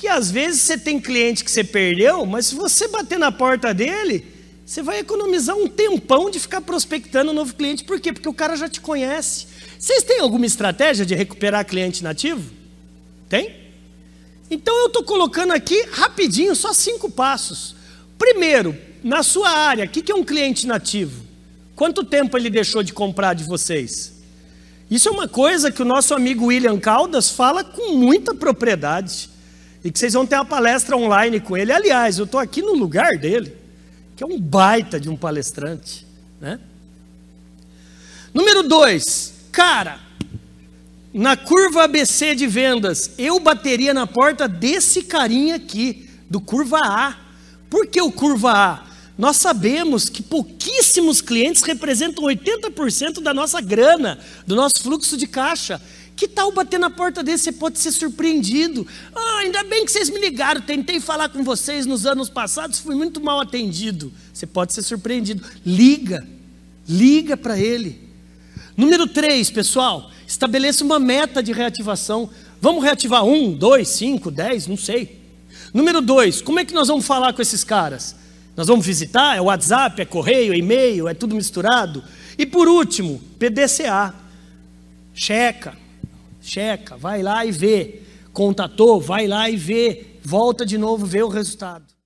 que às vezes você tem cliente que você perdeu, mas se você bater na porta dele, você vai economizar um tempão de ficar prospectando um novo cliente. Por quê? Porque o cara já te conhece. Vocês têm alguma estratégia de recuperar cliente nativo? Tem? Então eu estou colocando aqui rapidinho, só cinco passos. Primeiro, na sua área, o que é um cliente nativo? Quanto tempo ele deixou de comprar de vocês? Isso é uma coisa que o nosso amigo William Caldas fala com muita propriedade. E que vocês vão ter uma palestra online com ele. Aliás, eu estou aqui no lugar dele, que é um baita de um palestrante. Né? Número dois, cara, na curva ABC de vendas, eu bateria na porta desse carinha aqui, do curva A. Por que o curva A? Nós sabemos que pouquíssimos clientes representam 80% da nossa grana, do nosso fluxo de caixa. Que tal bater na porta desse? Você pode ser surpreendido. Ah, ainda bem que vocês me ligaram. Tentei falar com vocês nos anos passados, fui muito mal atendido. Você pode ser surpreendido. Liga, liga para ele. Número 3, pessoal, estabeleça uma meta de reativação. Vamos reativar um, dois, cinco, dez, não sei. Número 2, como é que nós vamos falar com esses caras? Nós vamos visitar? É WhatsApp, é correio, é e-mail, é tudo misturado? E por último, PDCA. Checa, checa, vai lá e vê. Contatou, vai lá e vê. Volta de novo, vê o resultado.